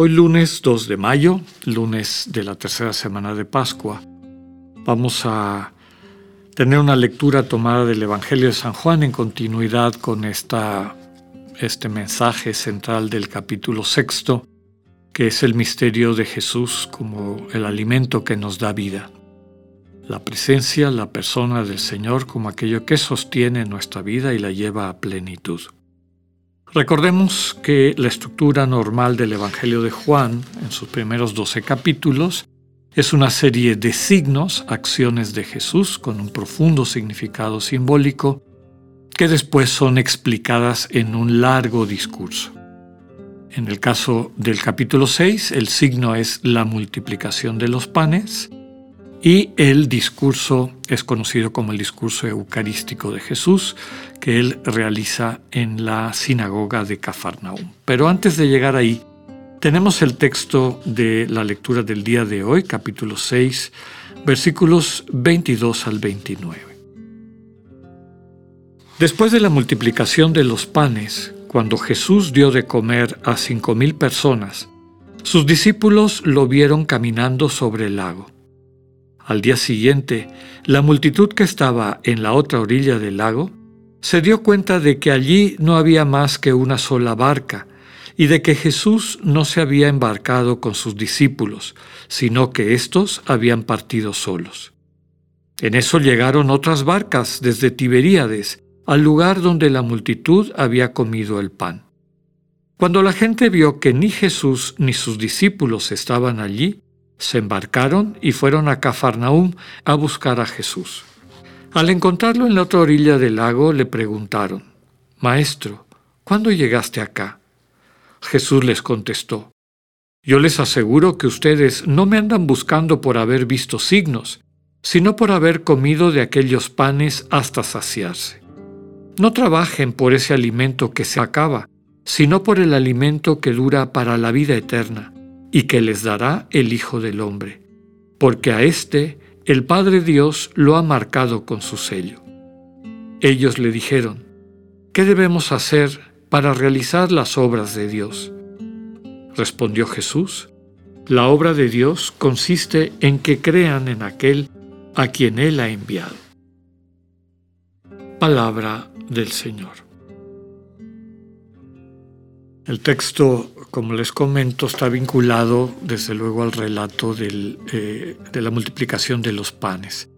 Hoy lunes 2 de mayo, lunes de la tercera semana de Pascua, vamos a tener una lectura tomada del Evangelio de San Juan en continuidad con esta, este mensaje central del capítulo sexto, que es el misterio de Jesús como el alimento que nos da vida la presencia, la persona del Señor como aquello que sostiene nuestra vida y la lleva a plenitud. Recordemos que la estructura normal del Evangelio de Juan, en sus primeros doce capítulos, es una serie de signos, acciones de Jesús con un profundo significado simbólico, que después son explicadas en un largo discurso. En el caso del capítulo 6, el signo es la multiplicación de los panes, y el discurso es conocido como el discurso eucarístico de Jesús que él realiza en la sinagoga de Cafarnaúm. Pero antes de llegar ahí, tenemos el texto de la lectura del día de hoy, capítulo 6, versículos 22 al 29. Después de la multiplicación de los panes, cuando Jesús dio de comer a cinco mil personas, sus discípulos lo vieron caminando sobre el lago. Al día siguiente, la multitud que estaba en la otra orilla del lago se dio cuenta de que allí no había más que una sola barca y de que Jesús no se había embarcado con sus discípulos, sino que éstos habían partido solos. En eso llegaron otras barcas desde Tiberíades al lugar donde la multitud había comido el pan. Cuando la gente vio que ni Jesús ni sus discípulos estaban allí, se embarcaron y fueron a Cafarnaúm a buscar a Jesús. Al encontrarlo en la otra orilla del lago le preguntaron, Maestro, ¿cuándo llegaste acá? Jesús les contestó, Yo les aseguro que ustedes no me andan buscando por haber visto signos, sino por haber comido de aquellos panes hasta saciarse. No trabajen por ese alimento que se acaba, sino por el alimento que dura para la vida eterna y que les dará el Hijo del Hombre, porque a éste el Padre Dios lo ha marcado con su sello. Ellos le dijeron, ¿qué debemos hacer para realizar las obras de Dios? Respondió Jesús, la obra de Dios consiste en que crean en aquel a quien Él ha enviado. Palabra del Señor. El texto, como les comento, está vinculado desde luego al relato eh, de la multiplicación de los panes.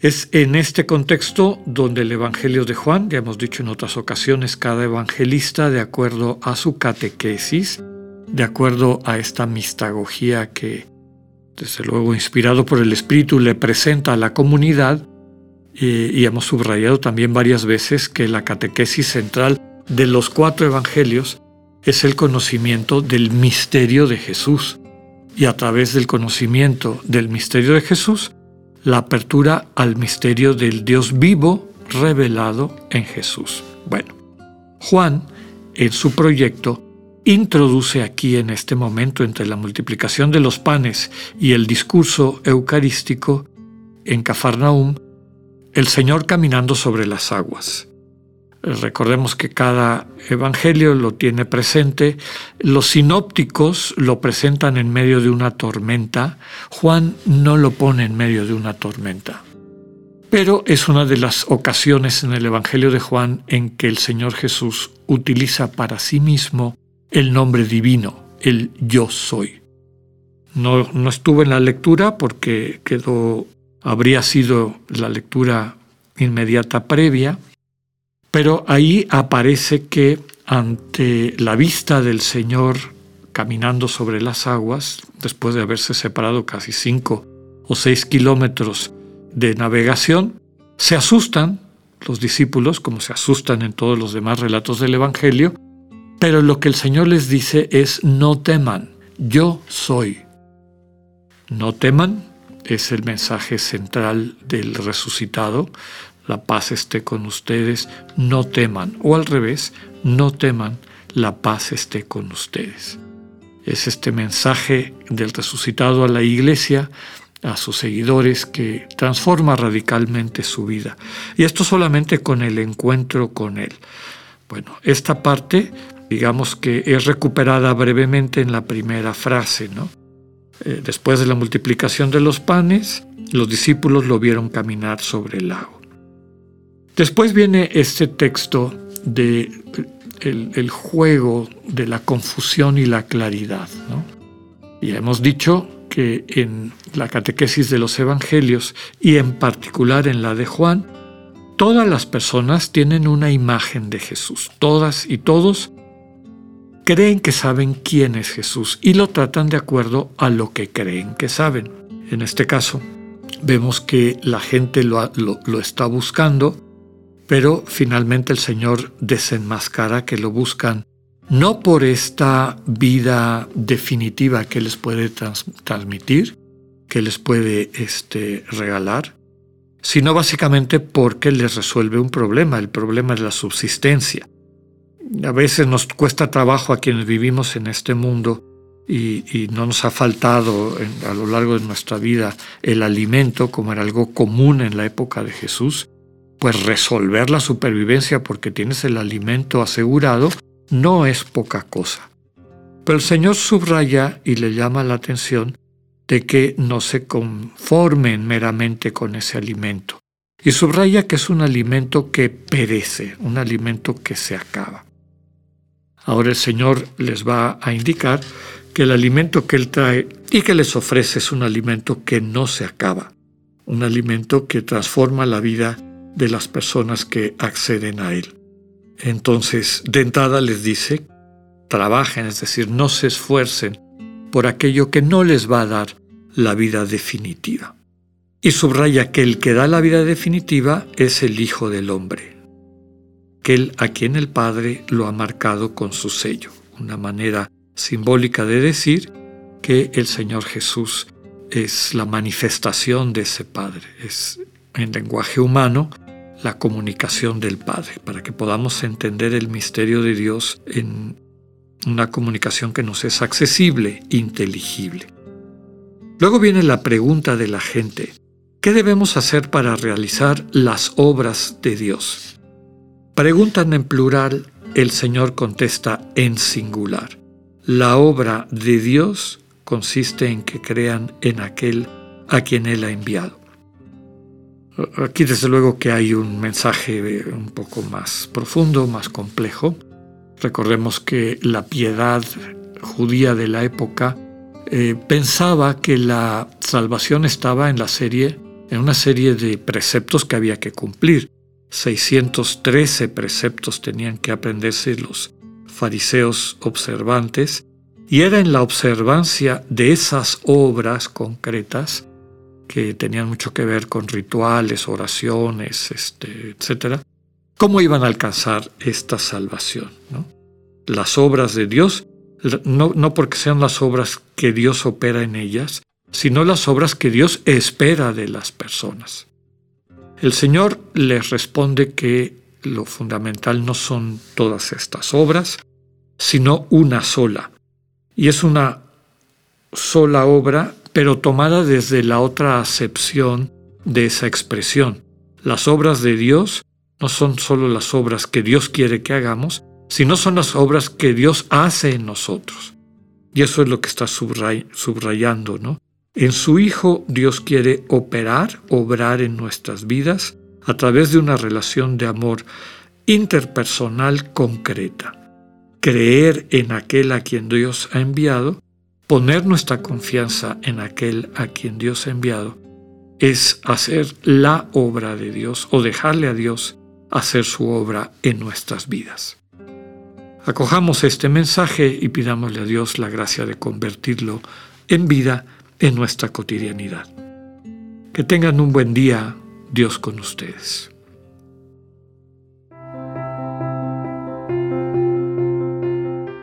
Es en este contexto donde el Evangelio de Juan, ya hemos dicho en otras ocasiones, cada evangelista, de acuerdo a su catequesis, de acuerdo a esta mistagogía que, desde luego inspirado por el Espíritu, le presenta a la comunidad, eh, y hemos subrayado también varias veces que la catequesis central de los cuatro evangelios es el conocimiento del misterio de Jesús y a través del conocimiento del misterio de Jesús, la apertura al misterio del Dios vivo revelado en Jesús. Bueno, Juan, en su proyecto, introduce aquí en este momento entre la multiplicación de los panes y el discurso eucarístico en Cafarnaum, el Señor caminando sobre las aguas. Recordemos que cada evangelio lo tiene presente. Los sinópticos lo presentan en medio de una tormenta. Juan no lo pone en medio de una tormenta. Pero es una de las ocasiones en el Evangelio de Juan en que el Señor Jesús utiliza para sí mismo el nombre divino, el yo soy. No, no estuvo en la lectura porque quedó, habría sido la lectura inmediata previa, pero ahí aparece que ante la vista del Señor caminando sobre las aguas, después de haberse separado casi cinco o seis kilómetros de navegación, se asustan los discípulos, como se asustan en todos los demás relatos del Evangelio, pero lo que el Señor les dice es, no teman, yo soy. No teman, es el mensaje central del resucitado. La paz esté con ustedes, no teman. O al revés, no teman, la paz esté con ustedes. Es este mensaje del resucitado a la iglesia, a sus seguidores, que transforma radicalmente su vida. Y esto solamente con el encuentro con Él. Bueno, esta parte, digamos que es recuperada brevemente en la primera frase, ¿no? Eh, después de la multiplicación de los panes, los discípulos lo vieron caminar sobre el lago. Después viene este texto de el, juego de la confusión y la claridad. ¿no? Y hemos dicho que en la catequesis de los evangelios y en particular en la de Juan, todas las personas tienen una imagen de Jesús. Todas y todos creen que saben quién es Jesús y lo tratan de acuerdo a lo que creen que saben. En este caso, vemos que la gente lo, lo, está buscando, pero finalmente el Señor desenmascara que lo buscan no por esta vida definitiva que les puede transmitir, que les puede este, regalar, sino básicamente porque les resuelve un problema, el problema es la subsistencia. A veces nos cuesta trabajo a quienes vivimos en este mundo y, no nos ha faltado a lo largo de nuestra vida el alimento como era algo común en la época de Jesús, pues resolver la supervivencia porque tienes el alimento asegurado no es poca cosa. Pero el Señor subraya y le llama la atención de que no se conformen meramente con ese alimento. Y subraya que es un alimento que perece, un alimento que se acaba. Ahora el Señor les va a indicar que el alimento que Él trae y que les ofrece es un alimento que no se acaba, un alimento que transforma la vida de las personas que acceden a Él. Entonces, de entrada les dice, trabajen, es decir, no se esfuercen por aquello que no les va a dar la vida definitiva. Y subraya que el que da la vida definitiva es el Hijo del Hombre, aquel a quien el Padre lo ha marcado con su sello, una manera simbólica de decir que el Señor Jesús es la manifestación de ese Padre, es en lenguaje humano la comunicación del Padre, para que podamos entender el misterio de Dios en una comunicación que nos es accesible, inteligible. Luego viene la pregunta de la gente, ¿qué debemos hacer para realizar las obras de Dios? Preguntan en plural, el Señor contesta en singular. La obra de Dios consiste en que crean en aquel a quien Él ha enviado. Aquí desde luego que hay un mensaje un poco más profundo, más complejo. Recordemos que la piedad judía de la época eh, pensaba que la salvación estaba en la serie, en una serie de preceptos que había que cumplir. 613 preceptos tenían que aprenderse los fariseos observantes, y era en la observancia de esas obras concretas que tenían mucho que ver con rituales, oraciones, este, etc., cómo iban a alcanzar esta salvación. Las obras de Dios, no, no porque sean las obras que Dios opera en ellas, sino las obras que Dios espera de las personas. El Señor les responde que lo fundamental no son todas estas obras, sino una sola. Y es una sola obra, pero tomada desde la otra acepción de esa expresión. Las obras de Dios no son solo las obras que Dios quiere que hagamos, sino son las obras que Dios hace en nosotros. Y eso es lo que está subrayando, ¿no? En su Hijo Dios quiere operar, obrar en nuestras vidas a través de una relación de amor interpersonal concreta. Creer en aquel a quien Dios ha enviado, poner nuestra confianza en aquel a quien Dios ha enviado, es hacer la obra de Dios o dejarle a Dios hacer su obra en nuestras vidas. Acojamos este mensaje y pidámosle a Dios la gracia de convertirlo en vida en nuestra cotidianidad. Que tengan un buen día, Dios con ustedes.